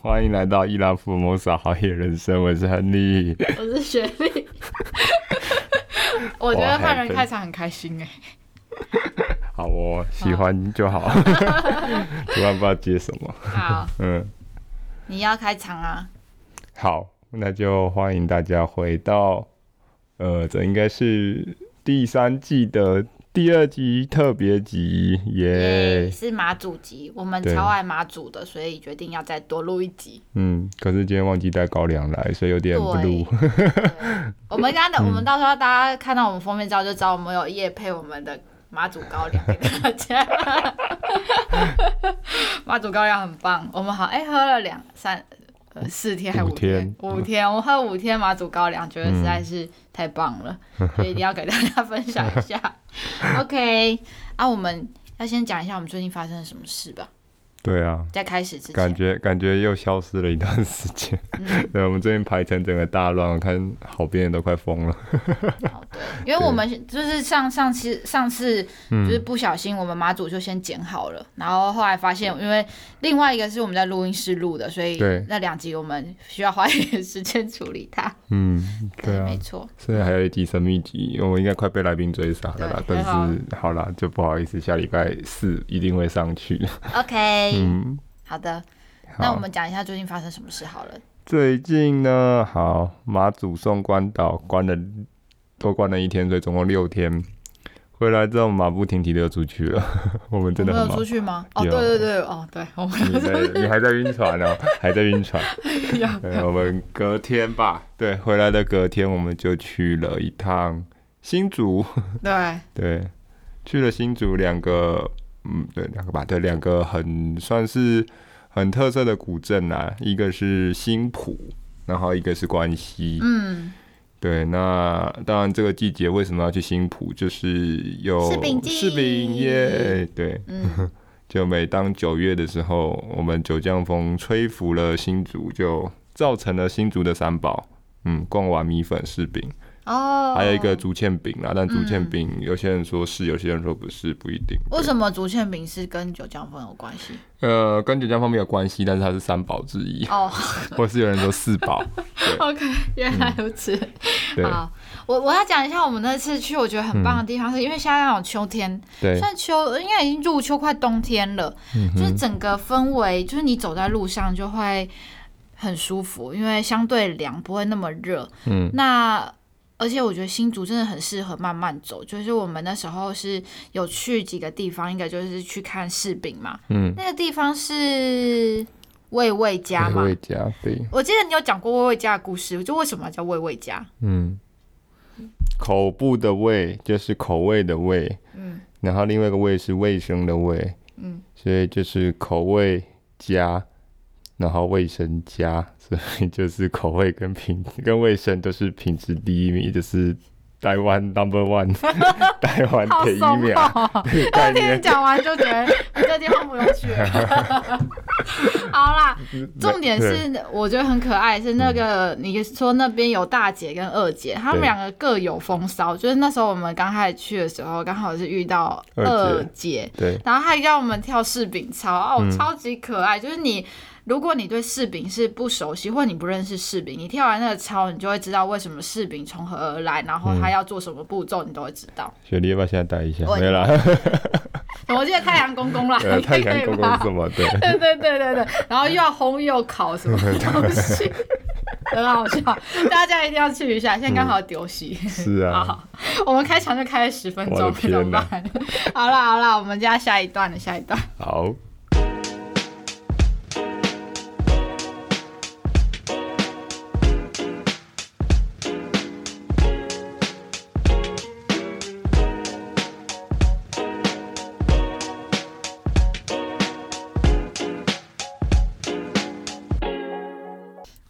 欢迎来到伊拉福摩萨好野人生，我是亨利，我是雪莉。我觉得换人开场很开心哎。好，我喜欢就好。突然不知道接什么。好，嗯，你要开场啊？好，那就欢迎大家回到，呃，这应该是第三季的。第二集特别集耶，yeah, 是马祖集，我们超爱马祖的，所以决定要再多录一集。嗯，可是今天忘记带高粱来，所以有点不录。我们刚的，我们到时候大家看到我们封面照就知道我们有夜配我们的马祖高粱给大家。马祖高粱很棒，我们好哎、欸，喝了两三。四天还五天？五天，五天，我喝五天马祖高粱，觉得实在是太棒了，嗯、所以一定要给大家分享一下。OK，啊，我们要先讲一下我们最近发生了什么事吧。对啊，在开始之前，感觉感觉又消失了一段时间。嗯、对，我们这边排成整个大乱，我看好边人都快疯了。好对，因为我们 就是上上次上次就是不小心，我们马祖就先剪好了，嗯、然后后来发现，因为另外一个是我们在录音室录的，所以那两集我们需要花一点时间处理它。嗯，对啊，对没错。所以还有一集神秘集，我应该快被来宾追杀了啦。但是好啦，就不好意思，下礼拜四一定会上去。OK。嗯，好的，那我们讲一下最近发生什么事好了。最近呢，好，马祖送关岛关了，多关了一天，所以总共六天。回来之后马不停蹄的又出去了，我们真的很忙。有出去吗？哦，对对对，哦，对，我们你在你还在晕船呢，还在晕船。对，我们隔天吧，对，回来的隔天我们就去了一趟新竹。对对，去了新竹两个。嗯，对，两个吧，对，两个很算是很特色的古镇啊，一个是新浦，然后一个是关西。嗯，对，那当然这个季节为什么要去新浦？就是有柿饼柿饼耶，对，嗯、就每当九月的时候，我们九江风吹拂了新竹，就造成了新竹的三宝，嗯，逛完米粉柿饼。哦，还有一个竹签饼啦，但竹签饼有些人说是，有些人说不是，不一定。为什么竹签饼是跟九江风有关系？呃，跟九江风没有关系，但是它是三宝之一。哦，或是有人说四宝。OK，原来如此。嗯、好，我我要讲一下我们那次去，我觉得很棒的地方，是因为现在那种秋天，对，算秋，应该已经入秋，快冬天了。嗯、就是整个氛围，就是你走在路上就会很舒服，因为相对凉，不会那么热。嗯，那。而且我觉得新竹真的很适合慢慢走，就是我们那时候是有去几个地方，应该就是去看柿饼嘛。嗯，那个地方是味味家嘛？味味家，对。我记得你有讲过味味家的故事，就为什么叫味味家？嗯，口部的味就是口味的味，嗯，然后另外一个味是卫生的味，嗯，所以就是口味家，然后卫生家。所以就是口味跟品跟卫生都是品质第一名，就是台湾 number one，台湾第一名。那天 讲完就觉得你这地方不用去了。好啦，重点是我觉得很可爱，是那个你说那边有大姐跟二姐，他们两个各有风骚。就是那时候我们刚开始去的时候，刚好是遇到二姐，对，然后还让我们跳柿饼操，哦，超级可爱，就是你。如果你对柿饼是不熟悉，或你不认识柿饼，你跳完那个操，你就会知道为什么柿饼从何而来，然后它要做什么步骤，你都会知道。雪莉要不要现在带一下？我没有啦。我记得太阳公公啦，太阳公公什么？对对对对对对。然后又要烘又烤什么东西，很好笑，大家一定要去一下。现在刚好丢席。是啊。好，我们开场就开了十分钟，怎么办？好了好了，我们接下一段的下一段。好。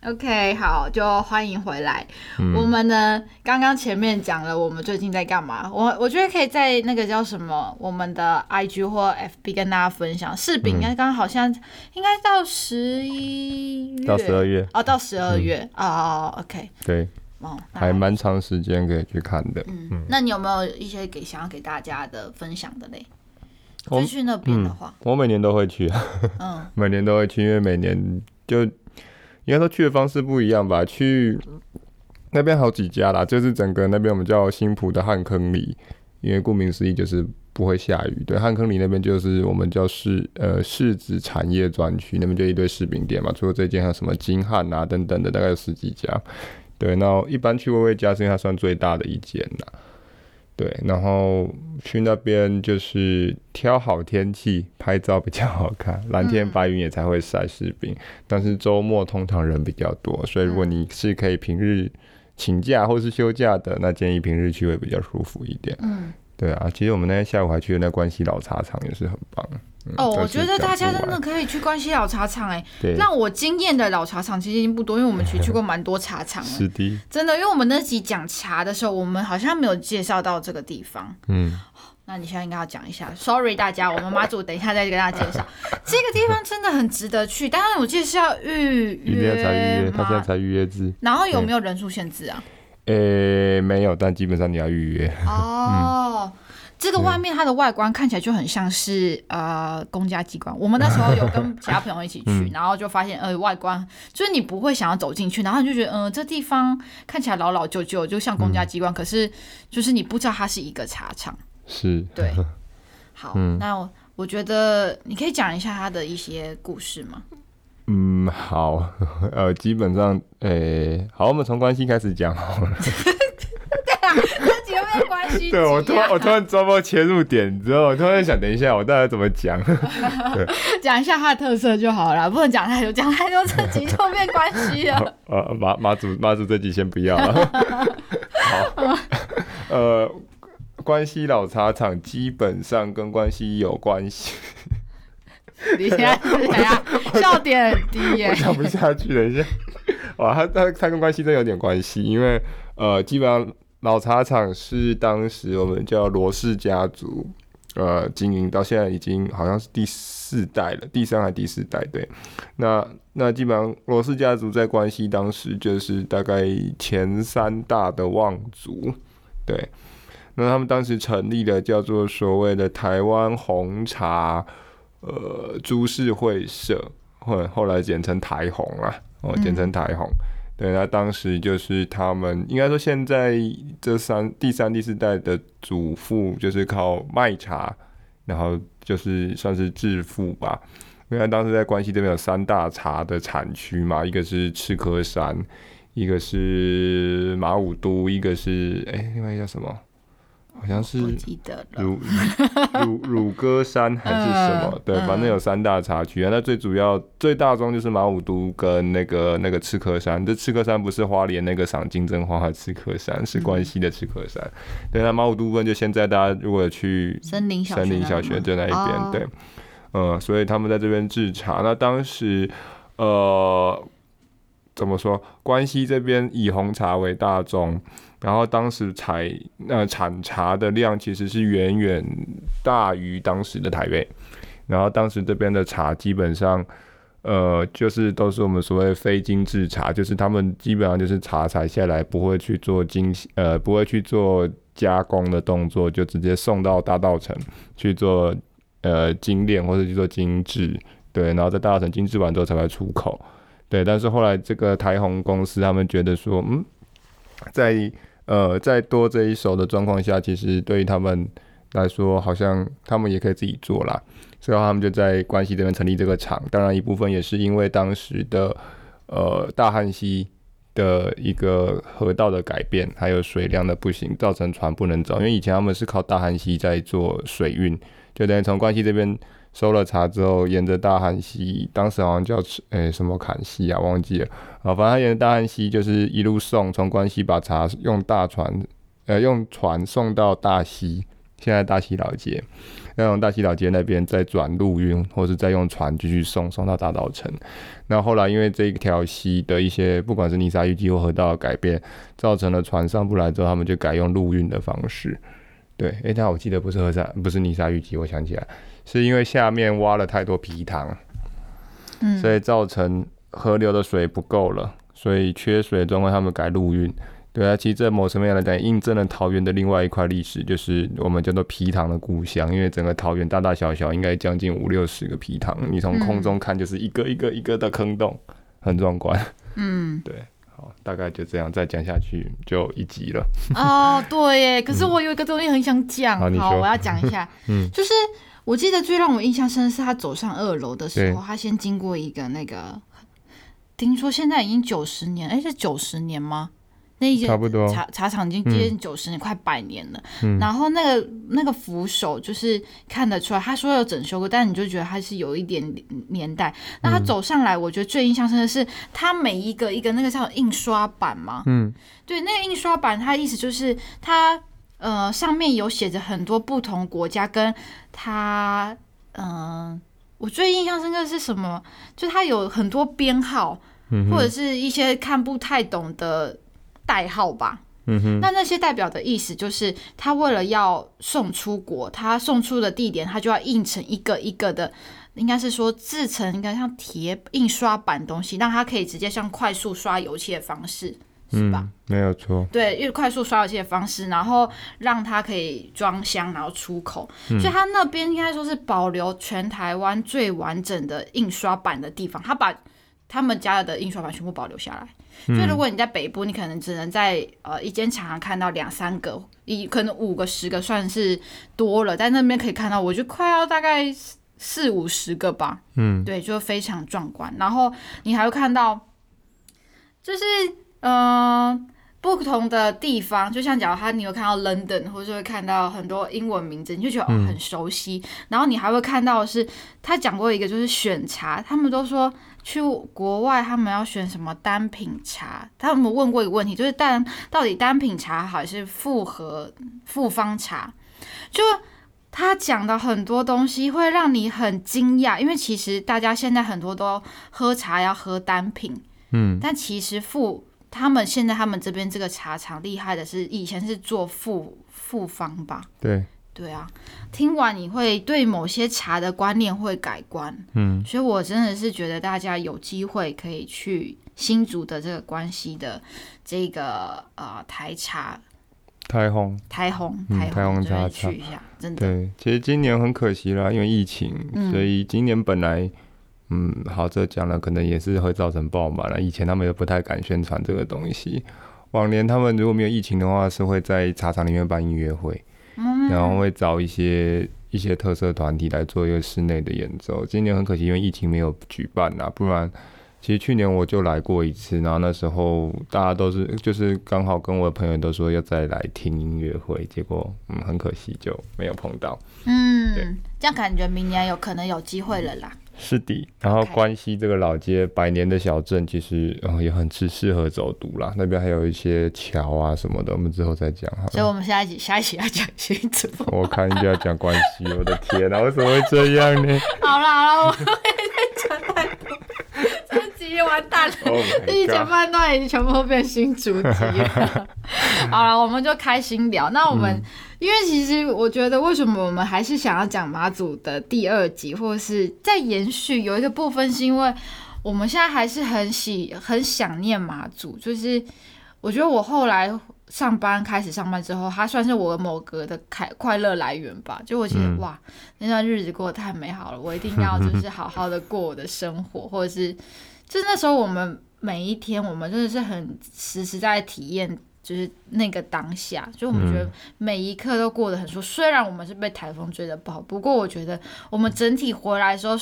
OK，好，就欢迎回来。嗯、我们呢，刚刚前面讲了我们最近在干嘛。我我觉得可以在那个叫什么，我们的 IG 或 FB 跟大家分享。柿饼应该刚好像应该到十一月，到十二月哦，到十二月哦。OK，对，哦，还蛮长时间可以去看的。嗯，嗯，那你有没有一些给想要给大家的分享的嘞？就去那边的话，我每年都会去。嗯，每年都会去，因为每年就。应该说去的方式不一样吧？去那边好几家啦，就是整个那边我们叫新埔的旱坑里，因为顾名思义就是不会下雨。对，旱坑里那边就是我们叫柿呃柿子产业专区，那边就一堆柿饼店嘛。除了这间，还有什么金汉啊等等的，大概有十几家。对，那一般去薇薇家是因为它算最大的一间啦。对，然后去那边就是挑好天气拍照比较好看，蓝天白云也才会晒士兵。嗯、但是周末通常人比较多，所以如果你是可以平日请假或是休假的，那建议平日去会比较舒服一点。嗯，对啊，其实我们那天下午还去了那关西老茶厂，也是很棒。哦，我觉得大家真的可以去关西老茶厂哎，让我惊艳的老茶厂其实已经不多，因为我们其实去过 蛮多茶厂了。是的，真的，因为我们那集讲茶的时候，我们好像没有介绍到这个地方。嗯，那你现在应该要讲一下。Sorry，大家，我们妈祖等一下再跟大家介绍。这个地方真的很值得去，当然我记得是要预约才预约，他现在才预约制。然后有没有人数限制啊？呃，没有，但基本上你要预约。哦。这个外面它的外观看起来就很像是呃公家机关。我们那时候有跟其他朋友一起去，嗯、然后就发现呃外观就是你不会想要走进去，然后你就觉得嗯、呃、这地方看起来老老旧旧，就像公家机关，嗯、可是就是你不知道它是一个茶厂。是，对。好，嗯、那我，我觉得你可以讲一下它的一些故事吗？嗯，好，呃，基本上，诶，好，我们从关系开始讲好了。对，我突然我突然抓不到切入点，你知道？我突然想，等一下我到底怎么讲？讲一下它的特色就好了，不能讲太多，讲太多这集就变关系了。呃，马马祖马祖这集先不要了。好，呃，关西老茶厂基本上跟关西有关系。你现在是怎样？笑点很低耶，讲不下去。等一下，哇，他他他跟关系真有点关系，因为呃，基本上。老茶厂是当时我们叫罗氏家族，呃，经营到现在已经好像是第四代了，第三还第四代，对。那那基本上罗氏家族在关西当时就是大概前三大的望族，对。那他们当时成立的叫做所谓的台湾红茶，呃，株式会社，后后来简称台红啊，哦，简称台红。嗯对，那当时就是他们应该说，现在这三第三、第四代的祖父就是靠卖茶，然后就是算是致富吧。因为当时在关西这边有三大茶的产区嘛，一个是赤科山，一个是马武都，一个是哎，另外一个叫什么？好像是乳乳乳歌山还是什么？对，反正有三大茶区啊。那最主要最大宗就是马武都跟那个那个赤科山。这赤科山不是花莲那个赏金针花的赤科山，是关西的赤科山。对，那马武都部分就现在大家如果去森林森林小学就那一边，对，呃，所以他们在这边制茶。那当时呃怎么说？关西这边以红茶为大宗。然后当时采呃产茶的量其实是远远大于当时的台北，然后当时这边的茶基本上呃就是都是我们所谓非精制茶，就是他们基本上就是茶采下来不会去做精呃不会去做加工的动作，就直接送到大稻城去做呃精炼或者去做精制，对，然后在大稻城精制完之后才会出口，对，但是后来这个台红公司他们觉得说嗯在呃，在多这一手的状况下，其实对于他们来说，好像他们也可以自己做啦。所以他们就在关西这边成立这个厂。当然，一部分也是因为当时的呃大汉溪的一个河道的改变，还有水量的不行，造成船不能走。因为以前他们是靠大汉溪在做水运，就等于从关西这边。收了茶之后，沿着大汉溪，当时好像叫诶、什么坎溪啊，忘记了。啊，反正他沿着大汉溪就是一路送，从关西把茶用大船，呃，用船送到大溪，现在大溪老街，再从大溪老街那边再转陆运，或是再用船继续送，送到大稻埕。那后来因为这一条溪的一些不管是泥沙淤积或河道的改变，造成了船上不来之后，他们就改用陆运的方式。对，诶、但我记得不是河沙，不是泥沙淤积，我想起来。是因为下面挖了太多皮塘，嗯，所以造成河流的水不够了，所以缺水状况，他们改陆运。对啊，其实这某什么样来讲，印证了桃园的另外一块历史，就是我们叫做皮塘的故乡。因为整个桃园大大小小应该将近五六十个皮塘，你从空中看就是一个一个一个的坑洞，很壮观。嗯，对，好，大概就这样，再讲下去就一集了。哦，对耶，可是我有一个东西很想讲，嗯、好，我要讲一下，嗯，就是我记得最让我印象深的是他走上二楼的时候，他先经过一个那个，听说现在已经九十年，哎，是九十年吗？那一间茶茶厂已经接近九十年，嗯、快百年了。嗯、然后那个那个扶手就是看得出来，他说有整修过，但你就觉得它是有一点年代。那他走上来，我觉得最印象深的是，他每一个一个那个叫印刷板嘛，嗯，对，那个印刷板，它的意思就是它呃上面有写着很多不同国家，跟它嗯、呃，我最印象深刻的是什么？就它有很多编号，嗯、或者是一些看不太懂的。代号吧，嗯哼，那那些代表的意思就是，他为了要送出国，他送出的地点，他就要印成一个一个的，应该是说制成一个像铁印刷版东西，让他可以直接像快速刷油漆的方式，是吧？嗯，没有错，对，用快速刷油漆的方式，然后让它可以装箱，然后出口。嗯，所以他那边应该说是保留全台湾最完整的印刷版的地方，他把他们家的印刷版全部保留下来。所以如果你在北部，你可能只能在呃一间厂看到两三个，一可能五个十个算是多了，在那边可以看到，我就快要大概四五十个吧。嗯，对，就非常壮观。然后你还会看到，就是嗯。呃不同的地方，就像假如他你有看到 London，或者会看到很多英文名字，你就觉得、哦、很熟悉。嗯、然后你还会看到的是他讲过一个，就是选茶，他们都说去国外他们要选什么单品茶。他们问过一个问题，就是但到底单品茶好还是复合复方茶？就他讲的很多东西会让你很惊讶，因为其实大家现在很多都喝茶要喝单品，嗯，但其实复他们现在他们这边这个茶厂厉害的是，以前是做复复方吧？对。对啊，听完你会对某些茶的观念会改观，嗯，所以我真的是觉得大家有机会可以去新竹的这个关西的这个呃台茶，台红。台红台红茶去一下，真的。对，其实今年很可惜啦，因为疫情，嗯、所以今年本来。嗯，好，这讲了可能也是会造成爆满了。以前他们也不太敢宣传这个东西。往年他们如果没有疫情的话，是会在茶厂里面办音乐会，嗯、然后会找一些一些特色团体来做一个室内的演奏。今年很可惜，因为疫情没有举办呐，不然其实去年我就来过一次，然后那时候大家都是就是刚好跟我的朋友都说要再来听音乐会，结果嗯很可惜就没有碰到。嗯，这样感觉明年有可能有机会了啦。是的，然后关西这个老街百年的小镇，其实呃也很适适合走读啦。那边还有一些桥啊什么的，我们之后再讲好了。所以我们下一集下一集要讲新竹。我看一下讲关西，我的天啊，为什么会这样呢？好了好了，我们再讲太多，这集完蛋了。这一前半段已经全部都变新竹集了。好了，我们就开心聊。那我们。嗯因为其实我觉得，为什么我们还是想要讲马祖的第二集，或者是在延续有一个部分，是因为我们现在还是很喜很想念马祖。就是我觉得我后来上班开始上班之后，它算是我某个的开快乐来源吧。就我觉得、嗯、哇，那段日子过得太美好了，我一定要就是好好的过我的生活，或者是就是那时候我们每一天，我们真的是很实实在在体验。就是那个当下，就我们觉得每一刻都过得很舒服。嗯、虽然我们是被台风追的不好，不过我觉得我们整体回来的时候，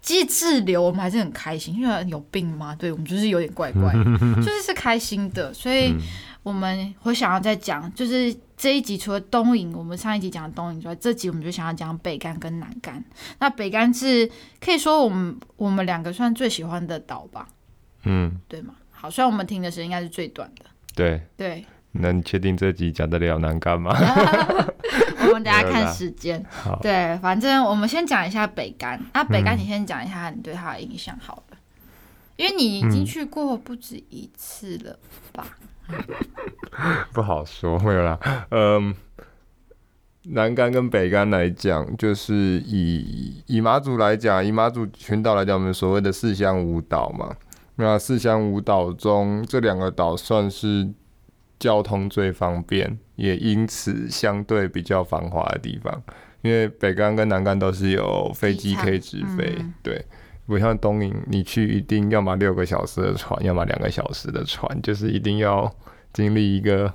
即滞留我们还是很开心。因为有病吗？对，我们就是有点怪怪的，就是是开心的。所以我们会想要再讲，就是这一集除了东营，我们上一集讲的东营之外，这集我们就想要讲北干跟南干。那北干是可以说我们我们两个算最喜欢的岛吧？嗯，对吗？好，虽然我们停的时间应该是最短的。对对，那你确定这集讲得了南竿吗？我们等下看时间。对，反正我们先讲一下北竿。那、啊、北竿，你先讲一下你对他的印象好了，嗯、因为你已经去过不止一次了吧？嗯、不好说，没有啦。嗯，南竿跟北竿来讲，就是以以马祖来讲，以马祖群岛来讲，我们所谓的四乡五岛嘛。那四乡五岛中，这两个岛算是交通最方便，也因此相对比较繁华的地方。因为北竿跟南竿都是有飞机可以直飞，嗯、对。不像东引，你去一定要么六个小时的船，要么两个小时的船，就是一定要经历一个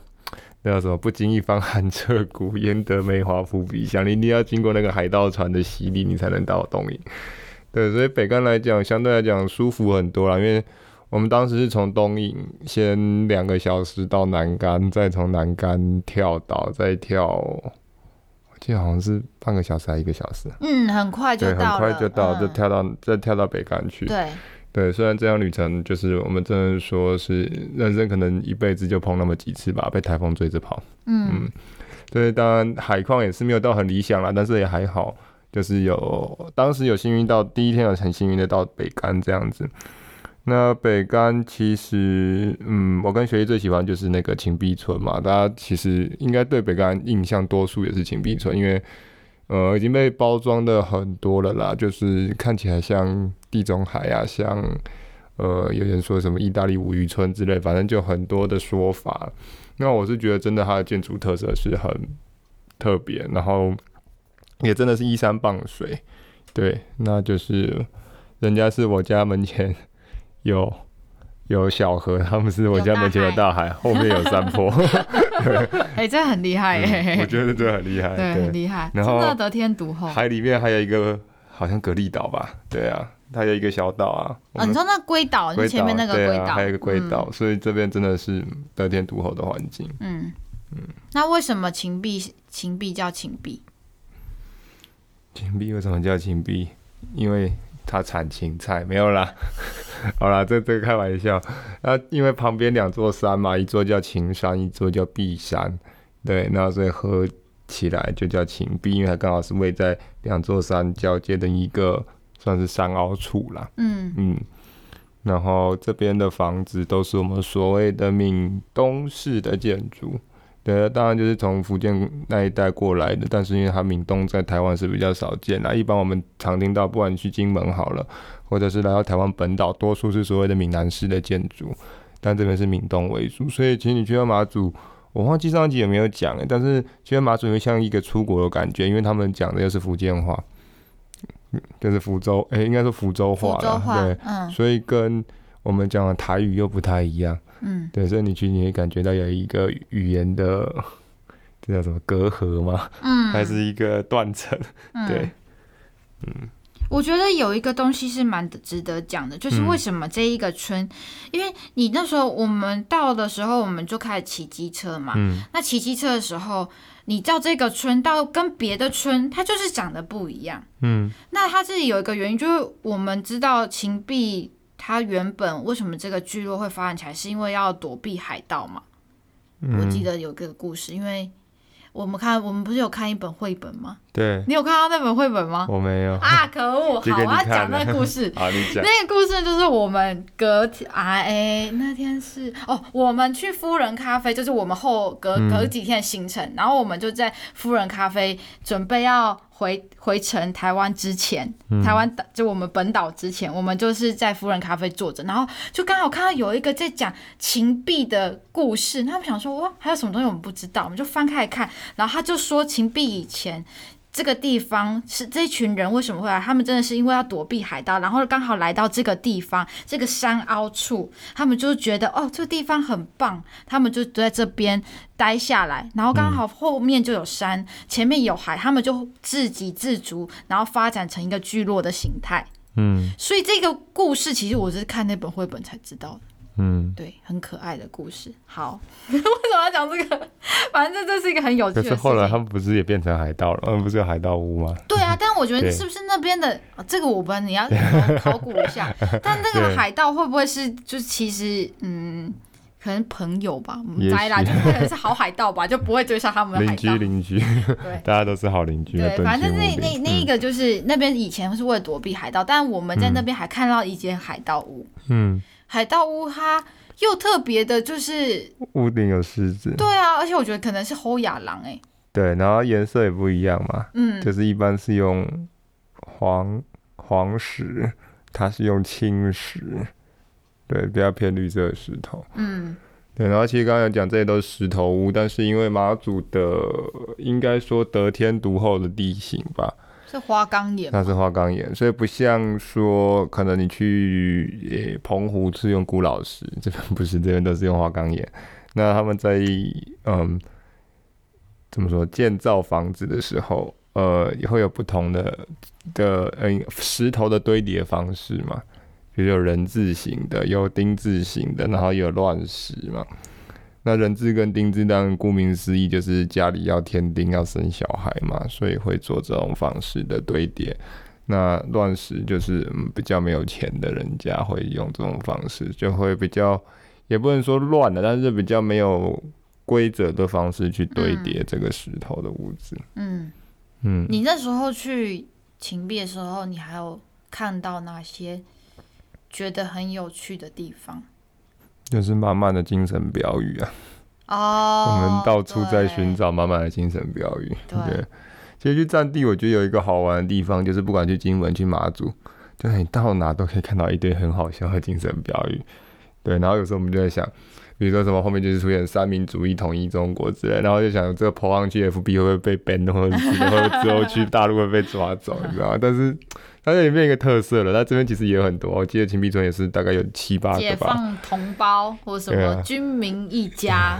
那叫什么“不经一番寒彻骨，焉得梅花扑鼻香”，你一定要经过那个海盗船的洗礼，你才能到东引。对，所以北干来讲，相对来讲舒服很多啦，因为我们当时是从东引先两个小时到南干，再从南干跳岛，再跳。我记得好像是半个小时还一个小时，嗯，很快就很快就到，就跳到、嗯、再跳到北干去。对对，虽然这样旅程就是我们真的说是人生可能一辈子就碰那么几次吧，被台风追着跑。嗯嗯，对，当然海况也是没有到很理想啦，但是也还好，就是有当时有幸运到第一天有很幸运的到北竿这样子。那北竿其实，嗯，我跟学弟最喜欢就是那个芹壁村嘛。大家其实应该对北竿印象多数也是芹壁村，因为呃已经被包装的很多了啦，就是看起来像地中海啊，像呃有人说什么意大利五渔村之类，反正就很多的说法。那我是觉得真的它的建筑特色是很特别，然后也真的是依山傍水，对，那就是人家是我家门前。有有小河，他们是我家门前的大海，后面有山坡。哎、欸，这很厉害耶、嗯！我觉得这很厉害，对，很厉害。然后真的得天独厚。海里面还有一个好像蛤蜊岛吧？对啊，它有一个小岛啊。啊，你说那龟岛，就前面那个龟岛、啊，还有一个龟岛、嗯，所以这边真的是得天独厚的环境。嗯嗯。那为什么秦壁秦壁叫秦壁？芹币为什么叫芹币？因为它产芹菜，没有啦。好啦，这这个开玩笑。那因为旁边两座山嘛，一座叫秦山，一座叫碧山，对，那所以合起来就叫秦壁，因为它刚好是位在两座山交接的一个算是山凹处啦。嗯嗯。然后这边的房子都是我们所谓的闽东式的建筑。对，当然就是从福建那一带过来的，但是因为它闽东在台湾是比较少见那，一般我们常听到，不管你去金门好了，或者是来到台湾本岛，多数是所谓的闽南式的建筑，但这边是闽东为主，所以其实你去到马祖，我忘记上集有没有讲，但是其实马祖会像一个出国的感觉，因为他们讲的又是福建话，就是福州，哎、欸，应该是福州话了，对、嗯，所以跟我们讲的台语又不太一样。嗯，对，所以你去你会感觉到有一个语言的，这叫什么隔阂吗？嗯，还是一个断层？对，嗯，我觉得有一个东西是蛮值得讲的，就是为什么这一个村，嗯，因为你那时候我们到的时候，我们就开始骑机车嘛，嗯，那骑机车的时候，你到这个村到跟别的村，它就是长得不一样，嗯，那它这里有一个原因，就是我们知道秦壁。它原本为什么这个聚落会发展起来，是因为要躲避海盗嘛？嗯。我记得有个故事，因为我们看，我们不是有看一本绘本吗？对，你有看到那本绘本吗？我没有啊，可恶！好，我要讲那个故事。好，你讲。那个故事就是我们隔天啊，哎，那天是哦，我们去夫人咖啡，就是我们后隔隔几天的行程，嗯，然后我们就在夫人咖啡准备要。回回程台湾之前，台湾岛就我们本岛之前，我们就是在夫人咖啡坐着，然后就刚好看到有一个在讲秦币的故事，他们想说哇，还有什么东西我们不知道，我们就翻开来看，然后他就说秦币以前。这个地方是这群人为什么会来？他们真的是因为要躲避海盗，然后刚好来到这个地方，这个山凹处，他们就觉得哦，这个地方很棒，他们就在这边待下来。然后刚好后面就有山，嗯、前面有海，他们就自给自足，然后发展成一个聚落的形态。嗯，所以这个故事其实我是看那本绘本才知道的。嗯，对，很可爱的故事。好，为什么要讲这个？反正这是一个很有趣的。可是后来他们不是也变成海盗了？嗯，不是有海盗屋吗？对啊，但我觉得是不是那边的这个我不知道，你要考古一下。但那个海盗会不会是就其实嗯，可能朋友吧？我们猜啦，就可能是好海盗吧，就不会追上他们的海盗。邻居，邻居，对，大家都是好邻居。对，反正那那那一个就是、嗯、那边以前是为了躲避海盗，但我们在那边还看到一间海盗屋。嗯。海盗屋它又特别的，就是屋顶有狮子。对啊，而且我觉得可能是侯亚狼哎。对，然后颜色也不一样嘛。嗯，就是一般是用黄黄石，它是用青石，对，比较偏绿色的石头。嗯，对，然后其实刚刚讲这些都是石头屋，但是因为马祖的应该说得天独厚的地形吧。是花岗岩，那是花岗岩，所以不像说可能你去、欸、澎湖是用古老石，这边不是，这边都是用花岗岩。那他们在嗯，怎么说建造房子的时候，呃，也会有不同的的嗯、石头的堆叠方式嘛，比如有人字形的，有丁字形的，然后有乱石嘛。那人质跟丁字，当然顾名思义就是家里要添丁，要生小孩嘛，所以会做这种方式的堆叠。那乱石就是比较没有钱的人家会用这种方式，就会比较也不能说乱了，但是比较没有规则的方式去堆叠这个石头的屋子。嗯嗯，你那时候去秦壁的时候，你还有看到哪些觉得很有趣的地方？就是满满的精神标语啊！哦，我们到处在寻找满满的精神标语。对，对，其实去战地，我觉得有一个好玩的地方，就是不管去金门、去马祖，就是你到哪都可以看到一堆很好笑的精神标语。对，然后有时候我们就在想，比如说什么后面就是出现三民主义、统一中国之类，然后就想这个 po 上去 FB 会不会被 ban，或者或者之后去大陆会被抓走，你知道吗？但是。它这里面一个特色了，它这边其实也有很多。我记得秦壁村也是大概有七八个吧。解放同胞或什么军民一家，啊、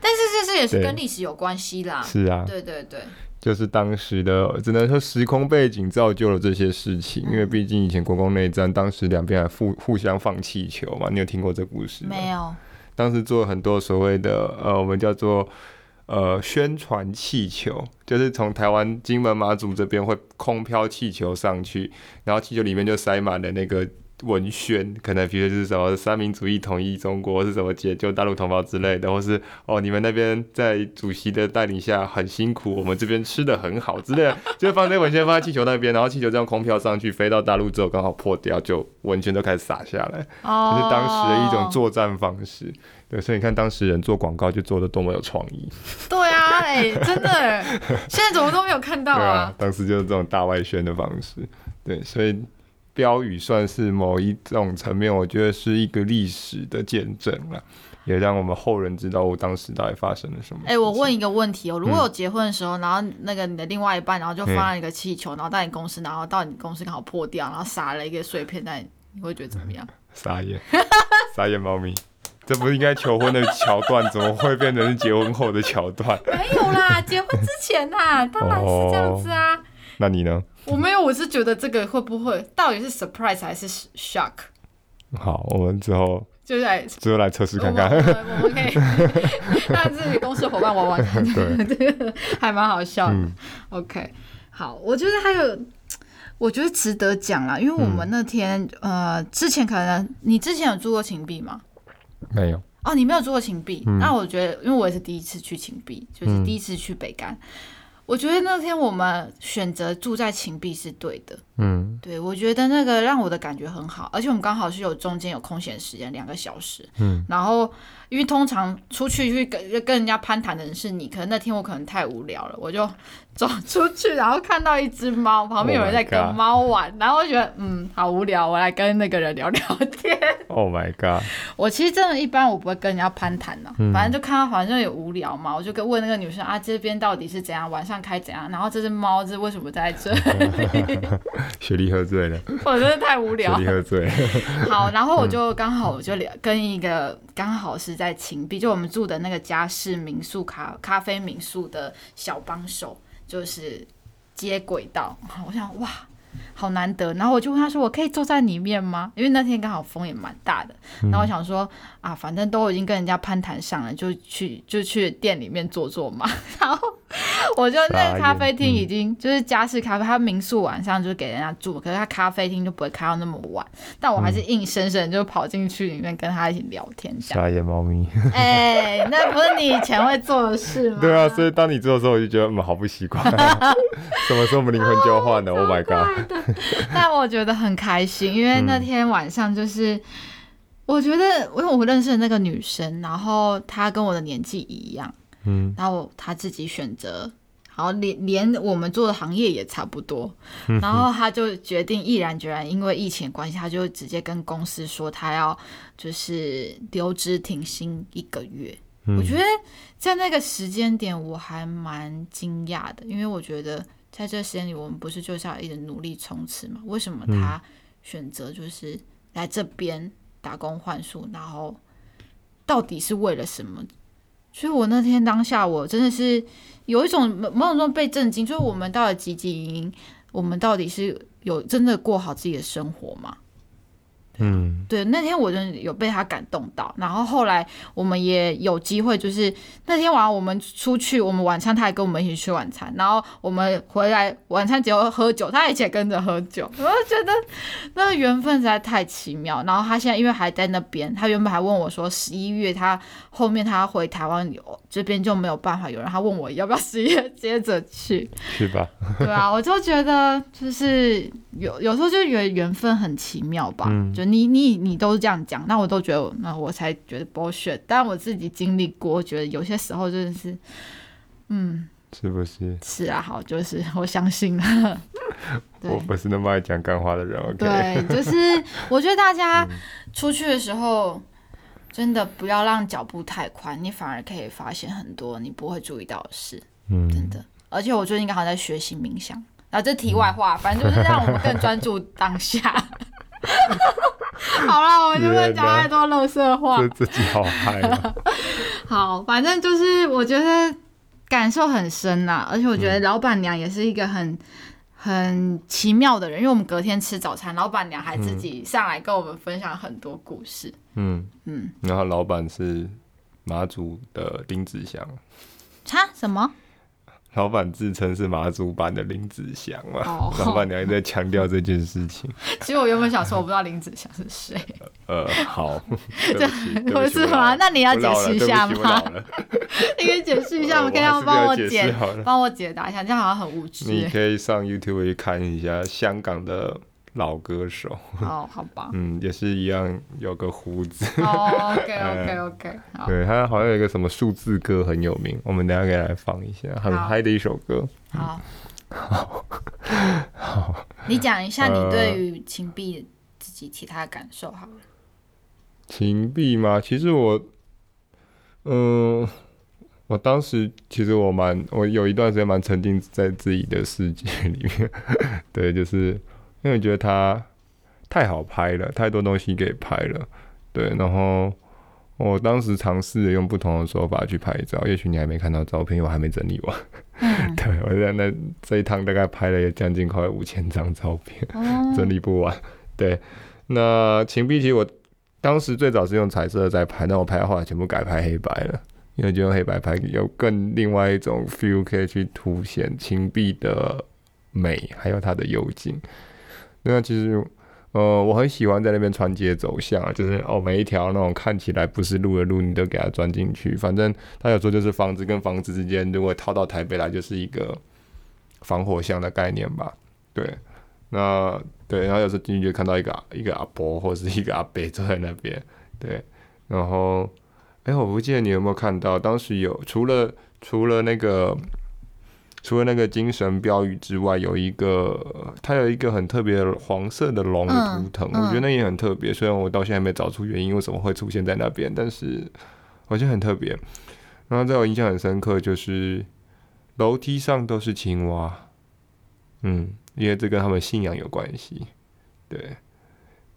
但是这是也是跟历史有关系啦。是啊，对对对，就是当时的只能说时空背景造就了这些事情，嗯、因为毕竟以前国共内战，当时两边还互互相放气球嘛。你有听过这故事吗？没有。当时做了很多所谓的呃，我们叫做。呃，宣传气球就是从台湾金门马祖这边会空飘气球上去，然后气球里面就塞满了那个文宣，可能比如就是什么三民主义统一中国，是什么解救大陆同胞之类的，或是哦你们那边在主席的带领下很辛苦，我们这边吃的很好之类的，就放这文宣放在气球那边，然后气球这样空飘上去，飞到大陆之后刚好破掉，就文宣都开始洒下来，这是当时的一种作战方式。对，所以你看当时人做广告就做的多么有创意。对啊，哎、欸，真的，现在怎么都没有看到啊？啊，当时就是这种大外宣的方式。对，所以标语算是某一种层面，我觉得是一个历史的见证了，也让我们后人知道我当时到底发生了什么。哎、欸，我问一个问题哦，如果有结婚的时候，嗯、然后那个你的另外一半，然后就放了一个气球，嗯、然后到你公司，然后到你公司刚好破掉，然后撒了一个碎片在你，你会觉得怎么样？傻眼，傻眼猫咪。这不是应该求婚的桥段，怎么会变成是结婚后的桥段？没有啦，结婚之前呐，当然是这样子啊。那你呢？我没有，我是觉得这个会不会到底是 surprise 还是 shock？好，我们之后就来之后来测试看看。我们，我们可以 让自己公司伙伴玩玩看，对，这 个还蛮好笑的。嗯、OK，好，我觉得还有，我觉得值得讲啦，因为我们那天、嗯、呃，之前可能你之前有住过情壁吗？没有哦，你没有住过芹壁，嗯、那我觉得，因为我也是第一次去芹壁，就是第一次去北干。嗯、我觉得那天我们选择住在秦壁是对的。嗯，对，我觉得那个让我的感觉很好，而且我们刚好是有中间有空闲时间两个小时。嗯，然后因为通常出去去跟跟人家攀谈的人是你，可能那天我可能太无聊了，我就。走出去，然后看到一只猫，旁边有人在跟猫玩，oh、然后我觉得嗯，好无聊，我来跟那个人聊聊天。Oh my god！我其实真的，一般我不会跟人家攀谈的，嗯、反正就看到好像有无聊嘛，我就跟问那个女生啊，这边到底是怎样，晚上开怎样？然后这只猫是为什么在这里？雪莉喝醉了，我真的太无聊。雪莉喝醉。好，然后我就刚好我就聊跟一个刚好是在秦壁，就我们住的那个家是民宿咖咖啡民宿的小帮手。就是接轨道，我想哇，好难得。然后我就问他说：“我可以坐在里面吗？”因为那天刚好风也蛮大的。然后我想说啊，反正都已经跟人家攀谈上了，就去就去店里面坐坐嘛。然后。我就那个咖啡厅已经就是家式咖啡，他民宿晚上就是给人家住，可是他咖啡厅就不会开到那么晚。但我还是硬生生就跑进去里面跟他一起聊天。傻眼猫咪，哎、欸，那不是你以前会做的事吗？对啊，所以当你做的时候，我就觉得嗯，好不习惯。什么时候我们灵魂交换的？Oh my god！但我觉得很开心，因为那天晚上就是我觉得，因为我认识的那个女生，然后她跟我的年纪一样。嗯，然后他自己选择，然后连连我们做的行业也差不多，然后他就决定毅然决然，因为疫情关系，他就直接跟公司说他要就是留职停薪一个月。嗯、我觉得在那个时间点我还蛮惊讶的，因为我觉得在这时间里，我们不是就是要一直努力冲刺嘛？为什么他选择就是来这边打工换宿？然后到底是为了什么？所以我那天当下，我真的是有一种某种中被震惊，就是我们到底汲汲营营，我们到底是有真的过好自己的生活吗？嗯，对，那天我真的有被他感动到，然后后来我们也有机会，就是那天晚上我们出去，我们晚餐他也跟我们一起吃晚餐，然后我们回来晚餐只有喝酒，他一起跟着喝酒，我就觉得那个缘分实在太奇妙。然后他现在因为还在那边，他原本还问我说十一月他后面他回台湾，有这边就没有办法有人，他问我要不要十一月接着去，是吧？对啊，我就觉得就是有有时候就觉得缘分很奇妙吧，嗯、就。你你你都是这样讲，那我都觉得，那我才觉得 bullshit。但我自己经历过，觉得有些时候真的是，嗯，是不是？是啊，好，就是我相信了。我不是那么爱讲干话的人，OK？对，就是 我觉得大家出去的时候，嗯、真的不要让脚步太宽，你反而可以发现很多你不会注意到的事。嗯，真的。而且我最近刚好在学习冥想，然后这题外话，嗯、反正就是让我们更专注当下。好了，我们就不会讲太多垃圾话。就自己好嗨。好，反正就是我觉得感受很深呐，而且我觉得老板娘也是一个很很奇妙的人，因为我们隔天吃早餐，老板娘还自己上来跟我们分享很多故事。嗯嗯，然后老板是马祖的丁子祥。他什么？老板自称是马祖版的林子祥嘛？Oh, 老板娘也在强调这件事情。其实我原本想说，我不知道林子祥是谁。呃，好，对不是吗？那你要解释一下吗？你可以解释一下吗？可以帮我解，帮我解答一下，这样好像很无知。你可以上 YouTube 去看一下香港的。老歌手哦，好吧，嗯，也是一样，有个胡子。哦，OK OK OK，对，他好像有一个什么数字歌很有名，我们等下可以来放一下，很嗨的一首歌。好，好，好。你讲一下你对于芹壁自己其他的感受好了。芹壁吗？其实我，嗯，我当时其实我蛮，我有一段时间蛮沉浸在自己的世界里面，对，就是。因为觉得它太好拍了，太多东西给拍了，对。然后我当时尝试着用不同的手法去拍照，也许你还没看到照片，因为我还没整理完。嗯、对，我在那这一趟大概拍了也将近快五千张照片，嗯、整理不完。对，那芹壁其实我当时最早是用彩色在拍，但我拍的话全部改拍黑白了，因为就用黑白拍有更另外一种 feel 可以去凸显芹壁的美，还有它的幽静。那其实，呃，我很喜欢在那边穿街走巷啊，就是哦，每一条那种看起来不是路的路，你都给它钻进去。反正它有时候就是房子跟房子之间，如果套到台北来，就是一个防火巷的概念吧。对，那对，然后有时候进去就看到一个一个阿伯或者是一个阿伯坐在那边。对，然后，哎、我不记得你有没有看到，当时有除了除了那个。除了那个精神标语之外，有一个它有一个很特别的黄色的龙的图腾，我觉得那也很特别。虽然我到现在没找出原因为什么会出现在那边，但是我觉得很特别。然后在我印象很深刻，就是楼梯上都是青蛙，嗯，因为这跟他们信仰有关系。对，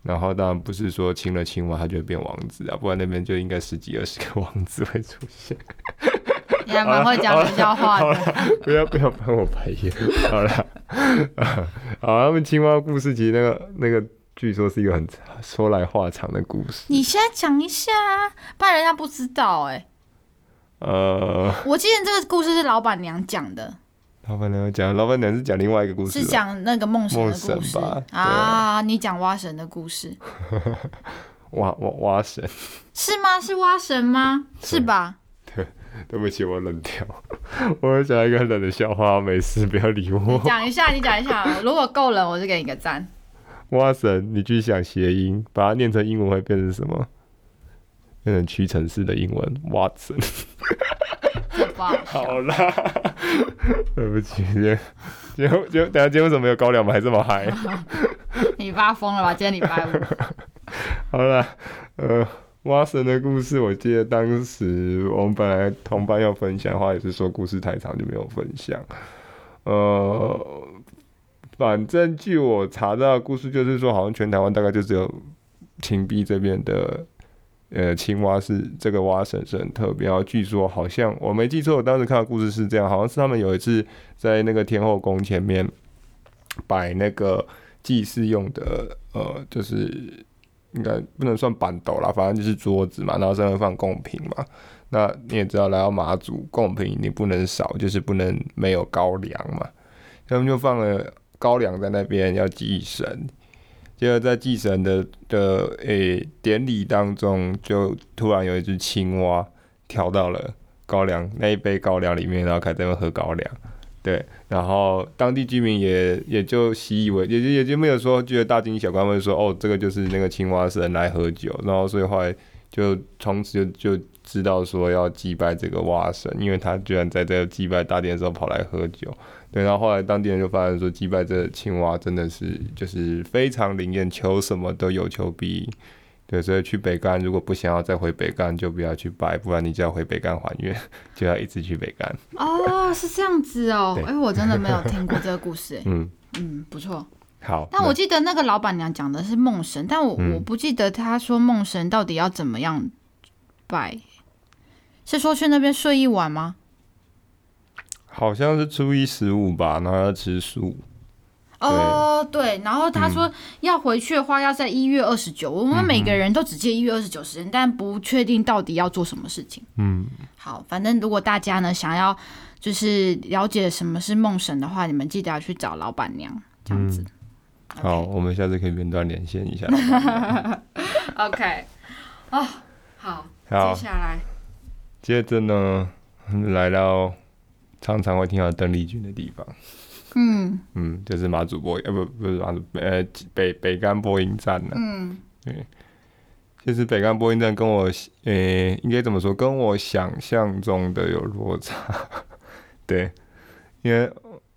然后当然不是说亲了青蛙它就会变王子啊，不然那边就应该十几二十个 王子会出现。你还蛮会讲冷笑话的。不要不要帮我拍眼。好了，好，他们青蛙故事其实那个那个，据说是一个很说来话长的故事。你现在讲一下，不然人家不知道哎、欸。呃，我记得这个故事是老板娘讲的。老板娘讲，老板娘是讲另外一个故事，是讲那个梦神的故事吧？啊，你讲蛙神的故事。蛙蛙蛙神是吗？是蛙神吗？是吧？对。不起，我冷掉。我会讲一个冷的笑话，没事，不要理我。讲一下，你讲一下。如果够冷，我就给你个赞。哇塞，你去想谐音，把它念成英文会变成什么？变成屈臣氏的英文，Watson。好 啦，对不起，今天今天今天等下今天为什么没有高粱？我们还这么嗨？你发疯了吧？今天礼拜五。好了，呃。蛙神的故事，我记得当时我们本来同班要分享的话，也是说故事太长就没有分享。呃，反正据我查到的故事，就是说，好像全台湾大概就只有青壁这边的呃青蛙是这个蛙神是很特别。然后据说好像我没记错，我当时看的故事是这样，好像是他们有一次在那个天后宫前面摆那个祭祀用的呃，就是应该不能算板斗啦，反正就是桌子嘛，然后上面放贡品嘛。那你也知道，来到马祖贡品你不能少，就是不能没有高粱嘛。他们就放了高粱在那边要祭神，结果在祭神的的诶、典礼当中，就突然有一只青蛙跳到了高粱那一杯高粱里面，然后开始在那喝高粱。对，然后当地居民也也就习以为，也就也就没有说觉得大惊小怪，会说哦，这个就是那个青蛙神来喝酒，然后所以后来就从此就就。知道说要祭拜这个蛙神，因为他居然在这个祭拜大典的时候跑来喝酒，对，然后后来当地人就发现说祭拜这青蛙真的是就是非常灵验，求什么都有求必应，对，所以去北竿如果不想要再回北竿，就不要去拜，不然你就要回北竿还愿，就要一直去北竿。哦，是这样子哦，哎，我真的没有听过这个故事，嗯嗯，不错，好，但我记得那个老板娘讲的是梦神，但我、嗯、我不记得她说梦神到底要怎么样拜。是说去那边睡一晚吗？好像是初一十五吧，然后要吃素。哦，对，然后他说要回去的话，要在一月二十九。我们每个人都只借一月二十九时间，嗯，但不确定到底要做什么事情。嗯，好，反正如果大家呢想要就是了解什么是梦神的话，你们记得要去找老板娘这样子。好，我们下次可以远端连线一下。OK，哦，好，好，接下来。接着呢，来到常常会听到邓丽君的地方，嗯。嗯，就是马祖播呃不不是马祖呃北北干播音站呢，嗯，对，就是北干播音站跟我呃应该怎么说，跟我想象中的有落差，对，因为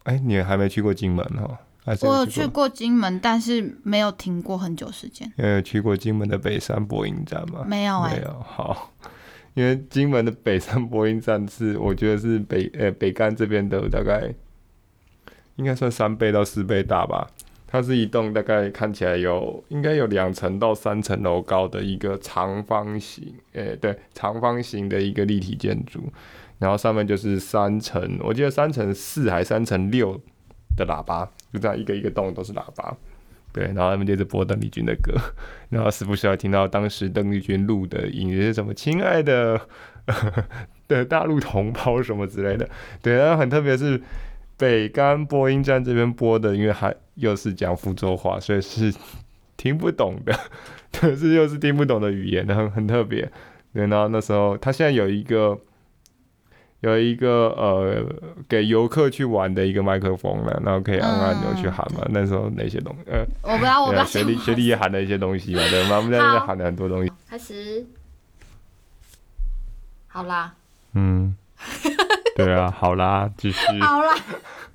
哎你还没去过金门哦，还是有我有去过金门，但是没有停过很久时间，呃去过金门的北山播音站吗？没有哎、欸，没有，好。因为金门的北山播音站是，我觉得是北呃、欸、北干这边的大概应该算三倍到四倍大吧。它是一栋大概看起来有应该有两层到三层楼高的一个长方形，诶、对，长方形的一个立体建筑，然后上面就是三层，我记得三层四还三层六的喇叭，就这样一个一个洞都是喇叭。对，然后他们接着播邓丽君的歌，然后时不时要听到当时邓丽君录的音乐是什么“亲爱的 的大陆同胞”什么之类的。对，然后很特别是北干播音站这边播的，因为还又是讲福州话，所以是听不懂的，可是又是听不懂的语言，很很特别。对，然后那时候他现在有一个。有一个呃，给游客去玩的一个麦克风了，然后可以按按钮去喊嘛。嗯、那时候那些东西，呃，我不知道，我不知道。学弟学弟也喊了一些东西嘛，对吗？我们在那边喊了很多东西。开始，好啦。嗯，对啊，好啦，继续。好啦，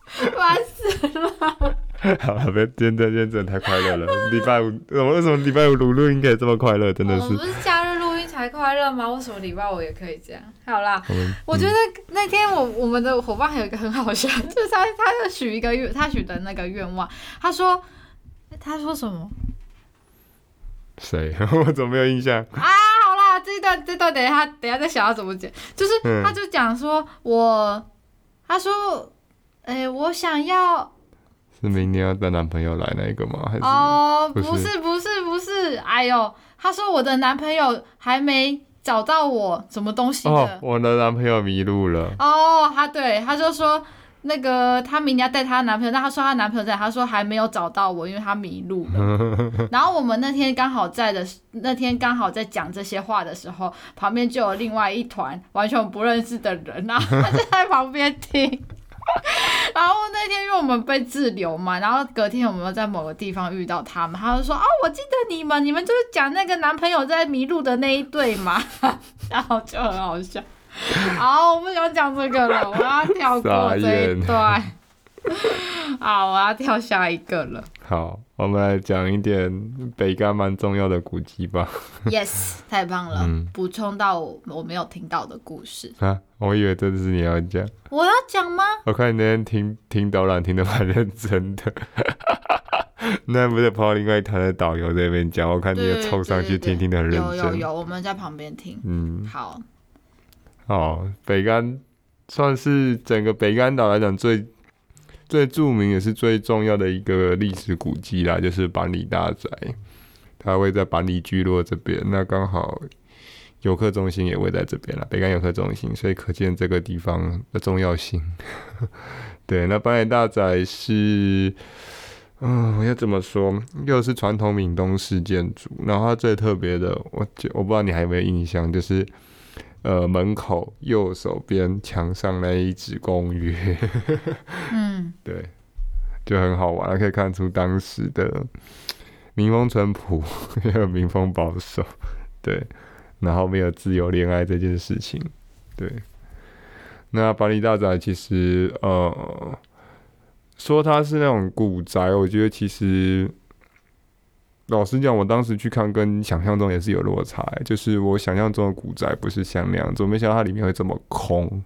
烦死了。好了，别今天今天真的太快乐了。礼拜五，我们为什么礼拜五录录音可以这么快乐？真的是。不是假日录音才快乐吗？为什么礼拜五也可以这样？好啦，嗯、我觉得那天我我们的伙伴还有一个很好笑，就是他他在许一个愿，他许的那个愿望，他说他说什么？谁？我怎么没有印象？啊，好啦，这一段这段等一下等一下再想要怎么讲，就是他就讲说我他说哎、欸，我想要是明年要带男朋友来那个吗？还是哦，不是不是不是，哎呦。他说：“我的男朋友还没找到我什么东西的。哦，我的男朋友迷路了。哦，他对，他就说那个她明天要带她男朋友，但她说她男朋友在，她说还没有找到我，因为她迷路了。然后我们那天刚好在的，那天刚好在讲这些话的时候，旁边就有另外一团完全不认识的人，然后他就在旁边听。”然后那天因为我们被滞留嘛，然后隔天我们又在某个地方遇到他们，他就说：“哦，我记得你们，你们就是讲那个男朋友在迷路的那一对嘛。” 然后就很好笑。好，我不想讲这个了，我要跳过这一段。好，我要跳下一个了。好，我们来讲一点北干蛮重要的古迹吧。Yes，太棒了，补、嗯、充到我我没有听到的故事啊！我以为这是你要讲，我要讲吗？我看你那天听听导览听得蛮认真的，那不是跑到另外一台的导游在那边讲，我看你也凑上去听，听的很认真。有有有，我们在旁边听。嗯，好，哦，北竿算是整个北竿岛来讲最。最著名也是最重要的一个历史古迹啦，就是板里大宅，它位在板里聚落这边，那刚好游客中心也位在这边了，北竿游客中心，所以可见这个地方的重要性。对，那板里大宅是，嗯，我要怎么说，又是传统闽东式建筑，然后它最特别的，我我不知道你还有没有印象，就是。呃，门口右手边墙上那一纸公约，嗯，对，就很好玩，可以看出当时的民风淳朴，也有民风保守，对，然后没有自由恋爱这件事情，对。那板里大宅其实，呃，说它是那种古宅，我觉得其实。老实讲，我当时去看，跟想象中也是有落差。就是我想象中的古宅不是像那样子，我没想到它里面会这么空。